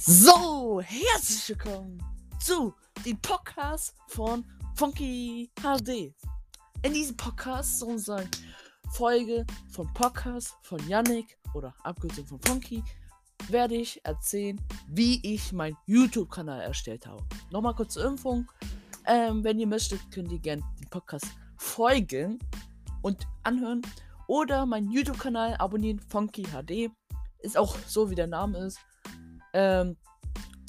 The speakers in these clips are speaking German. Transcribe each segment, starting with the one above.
So, herzlich willkommen zu dem Podcast von Funky HD. In diesem Podcast, sozusagen Folge vom Podcast von Yannick oder Abkürzung von Funky, werde ich erzählen, wie ich meinen YouTube-Kanal erstellt habe. Nochmal kurz zur Impfung. Ähm, wenn ihr möchtet, könnt ihr gerne den Podcast folgen und anhören oder meinen YouTube-Kanal abonnieren, Funky HD. Ist auch so, wie der Name ist. Ähm,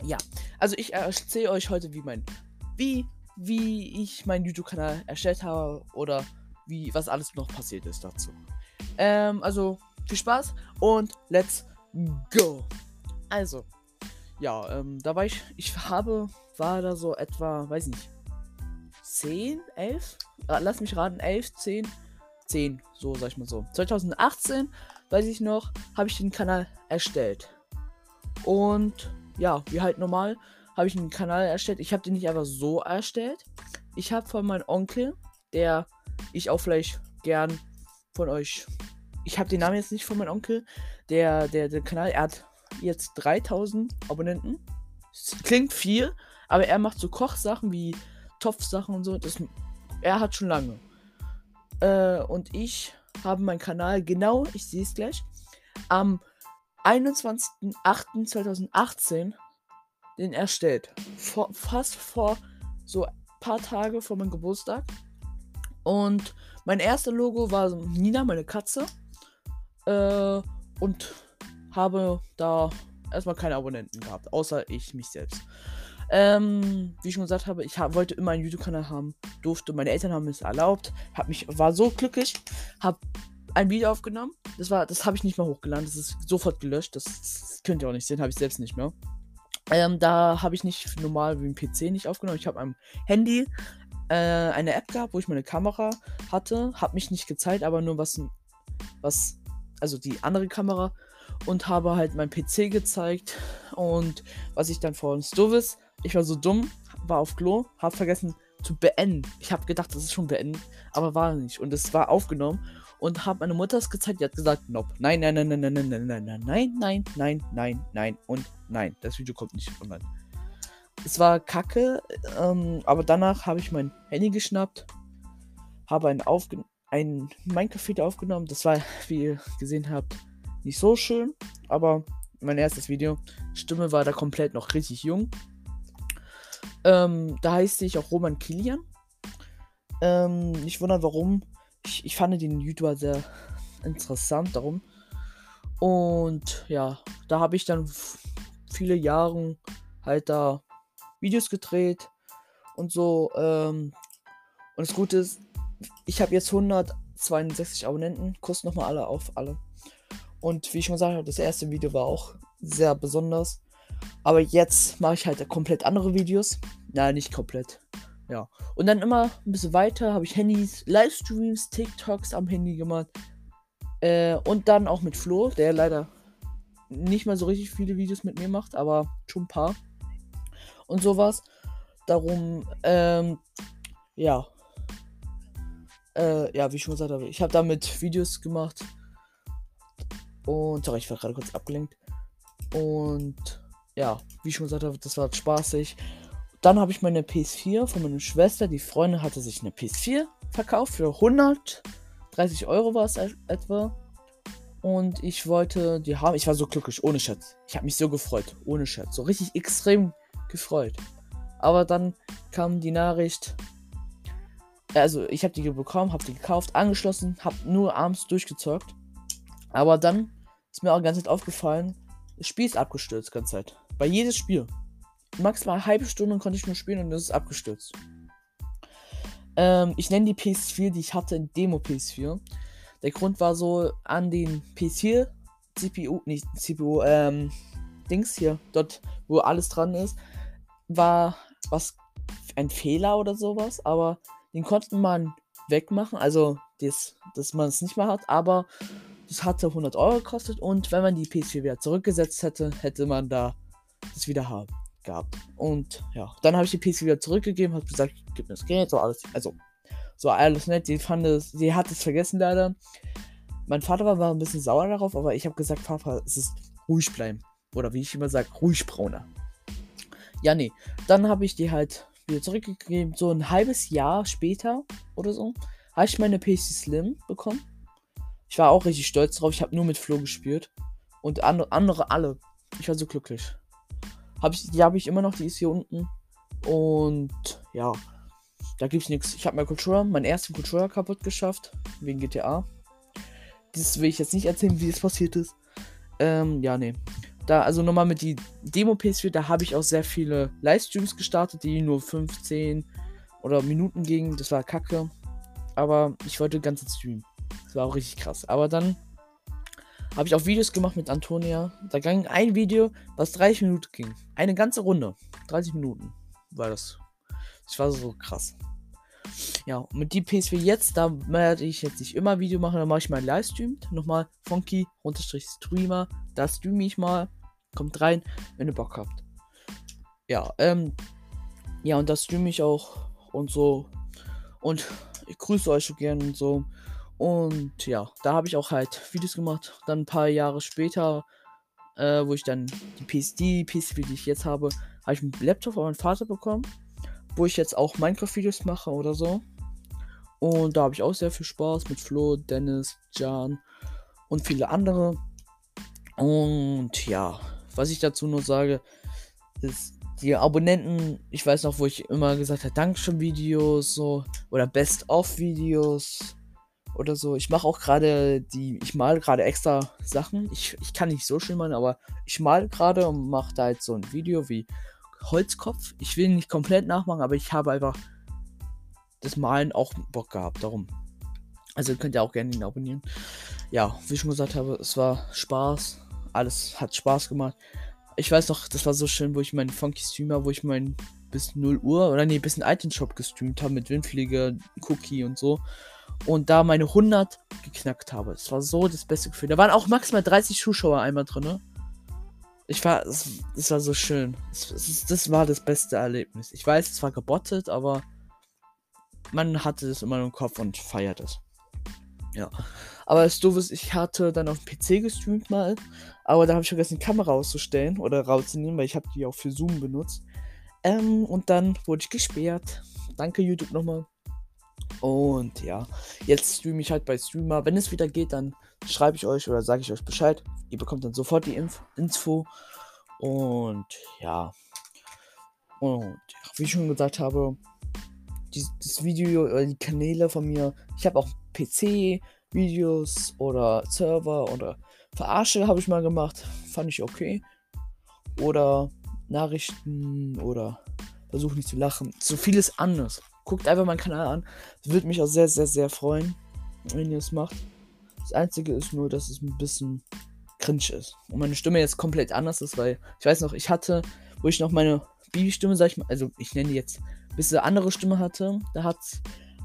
ja, also ich erzähle euch heute, wie mein, wie, wie ich meinen YouTube-Kanal erstellt habe oder wie, was alles noch passiert ist dazu. Ähm, also viel Spaß und let's go. Also, ja, ähm, da war ich, ich habe, war da so etwa, weiß nicht, 10, 11? Lass mich raten, 11, 10, 10, so sag ich mal so. 2018, weiß ich noch, habe ich den Kanal erstellt. Und ja, wie halt normal, habe ich einen Kanal erstellt. Ich habe den nicht einfach so erstellt. Ich habe von meinem Onkel, der ich auch vielleicht gern von euch. Ich habe den Namen jetzt nicht von meinem Onkel. Der, der, der Kanal, er hat jetzt 3000 Abonnenten. Klingt viel, aber er macht so Kochsachen wie Topfsachen und so. Das, er hat schon lange. Äh, und ich habe meinen Kanal genau, ich sehe es gleich, am 21.08.2018 den erstellt. Vor, fast vor so ein paar Tage vor meinem Geburtstag. Und mein erster Logo war Nina, meine Katze. Äh, und habe da erstmal keine Abonnenten gehabt, außer ich mich selbst. Ähm, wie ich schon gesagt habe, ich hab, wollte immer einen YouTube-Kanal haben, durfte, meine Eltern haben es erlaubt, hab mich, war so glücklich, hab ein Video aufgenommen. Das war, das habe ich nicht mehr hochgeladen, das ist sofort gelöscht, das, das könnt ihr auch nicht sehen, habe ich selbst nicht mehr. Ähm, da habe ich nicht normal wie ein PC nicht aufgenommen. Ich habe am Handy äh, eine App gehabt, wo ich meine Kamera hatte. Habe mich nicht gezeigt, aber nur was, was, also die andere Kamera. Und habe halt mein PC gezeigt. Und was ich dann vor uns doofes, ich war so dumm, war auf Klo, habe vergessen zu beenden. Ich habe gedacht, das ist schon beendet, aber war nicht. Und es war aufgenommen und habe meine Mutter es gezeigt. Die hat gesagt, nope. Nein, nein, nein, nein, nein, nein, nein, nein, nein, nein, nein, nein, nein, nein und nein. Das Video kommt nicht online. Es war kacke, ähm, aber danach habe ich mein Handy geschnappt, habe ein, Aufge ein Minecraft-Video aufgenommen. Das war, wie ihr gesehen habt, nicht so schön, aber mein erstes Video. Stimme war da komplett noch richtig jung. Ähm, da heißt ich auch Roman Kilian. Ähm, nicht wundern, warum. Ich, ich fand den YouTuber sehr interessant darum. Und ja, da habe ich dann viele Jahre halt da Videos gedreht und so. Ähm, und das Gute ist, ich habe jetzt 162 Abonnenten. Kuss nochmal alle auf alle. Und wie ich schon gesagt habe, das erste Video war auch sehr besonders. Aber jetzt mache ich halt komplett andere Videos. Nein, nicht komplett. Ja. Und dann immer ein bisschen weiter habe ich Handys, Livestreams, TikToks am Handy gemacht. Äh, und dann auch mit Flo, der leider nicht mal so richtig viele Videos mit mir macht, aber schon ein paar. Und sowas. Darum, ähm, ja. Äh, ja, wie ich schon gesagt habe, ich habe damit Videos gemacht. Und, sorry, ich war gerade kurz abgelenkt. Und, ja, wie schon gesagt habe, das war spaßig. Dann habe ich meine PS4 von meiner Schwester. Die Freundin hatte sich eine PS4 verkauft für 130 Euro war es etwa. Und ich wollte die haben. Ich war so glücklich, ohne Schatz. Ich habe mich so gefreut, ohne Schatz. So richtig extrem gefreut. Aber dann kam die Nachricht. Also, ich habe die bekommen, habe die gekauft, angeschlossen, habe nur abends durchgezockt. Aber dann ist mir auch ganz Zeit aufgefallen, das Spiel ist abgestürzt, ganze Zeit. Bei jedes Spiel maximal eine halbe Stunde konnte ich nur spielen und es ist abgestürzt. Ähm, ich nenne die PS4, die ich hatte, Demo PS4. Der Grund war so an den PS4 CPU, nicht CPU, ähm, Dings hier, dort, wo alles dran ist, war was ein Fehler oder sowas, aber den konnte man wegmachen, also das, dass man es nicht mehr hat, aber das hatte 100 Euro gekostet und wenn man die PS4 wieder zurückgesetzt hätte, hätte man da das wieder haben gehabt. Und ja, dann habe ich die PC wieder zurückgegeben, habe gesagt, gib mir das Geld, so alles, also so alles nett. Sie fand es, sie hat es vergessen leider. Mein Vater war, ein bisschen sauer darauf, aber ich habe gesagt, Papa, es ist ruhig bleiben. Oder wie ich immer sage, ruhig brauner. Ja, nee. Dann habe ich die halt wieder zurückgegeben. So ein halbes Jahr später oder so habe ich meine PC Slim bekommen. Ich war auch richtig stolz drauf. Ich habe nur mit Flo gespielt. Und andere, andere alle. Ich war so glücklich. Hab ich, die habe ich immer noch, die ist hier unten. Und ja, da gibt es nichts. Ich habe meinen Controller, meinen ersten Controller kaputt geschafft. Wegen GTA. Das will ich jetzt nicht erzählen, wie es passiert ist. Ähm, ja, nee. Da, also nochmal mit die Demo PS4, da habe ich auch sehr viele Livestreams gestartet, die nur 15 oder Minuten gingen. Das war kacke. Aber ich wollte ganz streamen. Das war auch richtig krass. Aber dann habe ich auch Videos gemacht mit Antonia. Da ging ein Video, was 30 Minuten ging. Eine ganze Runde. 30 Minuten war das. Das war so krass. Ja, mit die PS4 jetzt, da werde ich jetzt nicht immer Video machen, dann mache ich mal Livestream. Nochmal Funky-Streamer. Da streame ich mal. Kommt rein, wenn ihr Bock habt. Ja, ähm. Ja, und da streame ich auch und so. Und ich grüße euch so gern und so. Und ja, da habe ich auch halt Videos gemacht. Dann ein paar Jahre später, äh, wo ich dann die PS, die PS4, die ich jetzt habe, habe ich einen Laptop von meinem Vater bekommen, wo ich jetzt auch Minecraft-Videos mache oder so. Und da habe ich auch sehr viel Spaß mit Flo, Dennis, Jan und viele andere. Und ja, was ich dazu nur sage, ist, die Abonnenten, ich weiß noch, wo ich immer gesagt habe, Dankeschön-Videos so oder Best-of-Videos oder so. Ich mache auch gerade die, ich male gerade extra Sachen. Ich, ich kann nicht so schön malen, aber ich male gerade und mache da jetzt so ein Video wie Holzkopf. Ich will nicht komplett nachmachen, aber ich habe einfach das Malen auch Bock gehabt. Darum. Also könnt ihr auch gerne ihn abonnieren. Ja, wie ich schon gesagt habe, es war Spaß. Alles hat Spaß gemacht. Ich weiß noch, das war so schön, wo ich meinen Funky Streamer, wo ich meinen bis 0 Uhr oder nee, bis ein Item Shop gestreamt habe mit Windflieger, Cookie und so und da meine 100 geknackt habe. Das war so das beste Gefühl. Da waren auch maximal 30 Zuschauer einmal drin. Ne? Ich war, das, das, war so schön. Das, das, das, war das beste Erlebnis. Ich weiß, es war gebottet, aber man hatte es immer im Kopf und feiert es. Ja. Aber das Doofe ist, ich hatte dann auf dem PC gestreamt mal, aber da habe ich vergessen, die Kamera auszustellen oder rauszunehmen, weil ich habe die auch für Zoom benutzt. Ähm, und dann wurde ich gesperrt. Danke YouTube nochmal. Und ja, jetzt streame ich halt bei Streamer. Wenn es wieder geht, dann schreibe ich euch oder sage ich euch Bescheid. Ihr bekommt dann sofort die Inf Info. Und ja. Und wie ich schon gesagt habe, die, das Video oder die Kanäle von mir, ich habe auch PC-Videos oder Server oder Verarsche habe ich mal gemacht. Fand ich okay. Oder Nachrichten oder Versuch nicht zu lachen. So vieles anderes. Guckt einfach meinen Kanal an. Würde mich auch sehr, sehr, sehr freuen, wenn ihr es macht. Das Einzige ist nur, dass es ein bisschen cringe ist. Und meine Stimme jetzt komplett anders ist, weil ich weiß noch, ich hatte, wo ich noch meine Babystimme, sag ich mal, also ich nenne die jetzt, bis eine andere Stimme hatte, da hat,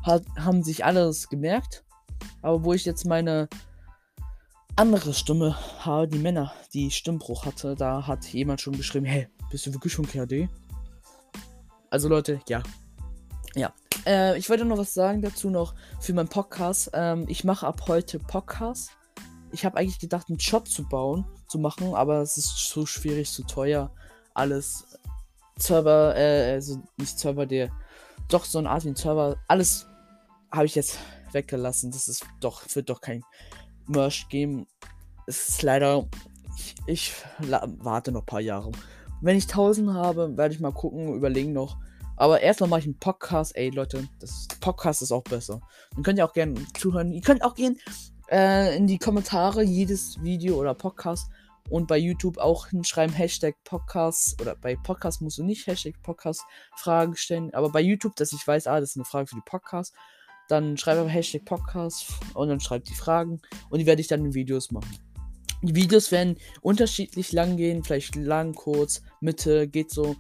hat, haben sich alles gemerkt. Aber wo ich jetzt meine andere Stimme habe, die Männer, die Stimmbruch hatte, da hat jemand schon geschrieben, hey, bist du wirklich schon KD? Also Leute, ja, ja. Äh, ich wollte noch was sagen dazu noch für meinen Podcast. Ähm, ich mache ab heute Podcast. Ich habe eigentlich gedacht, einen Job zu bauen, zu machen, aber es ist zu schwierig, zu teuer. Alles Server, äh, also nicht Server, der doch so eine Art wie Server. Alles habe ich jetzt weggelassen. Das ist doch, wird doch kein Merch geben. Es ist leider. Ich, ich warte noch ein paar Jahre. Wenn ich 1000 habe, werde ich mal gucken, überlegen noch aber erstmal mache ich einen Podcast. Ey, Leute, das Podcast ist auch besser. Dann könnt ihr auch gerne zuhören. Ihr könnt auch gerne äh, in die Kommentare jedes Video oder Podcast und bei YouTube auch hinschreiben Hashtag Podcast oder bei Podcast musst du nicht Hashtag Podcast Fragen stellen, aber bei YouTube, dass ich weiß, ah, das ist eine Frage für die Podcast, dann schreibe einfach Hashtag Podcast und dann schreibt die Fragen und die werde ich dann in Videos machen. Die Videos werden unterschiedlich lang gehen, vielleicht lang, kurz, Mitte, geht so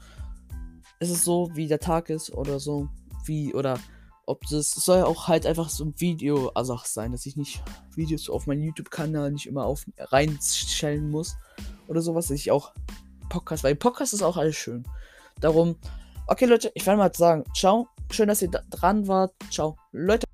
ist es so, wie der Tag ist oder so, wie, oder ob das soll auch halt einfach so ein Video also sein, dass ich nicht Videos auf meinen YouTube-Kanal nicht immer auf reinstellen muss oder sowas, dass ich auch Podcast, weil Podcast ist auch alles schön. Darum, okay Leute, ich werde mal sagen, ciao, schön, dass ihr dran wart, ciao, Leute.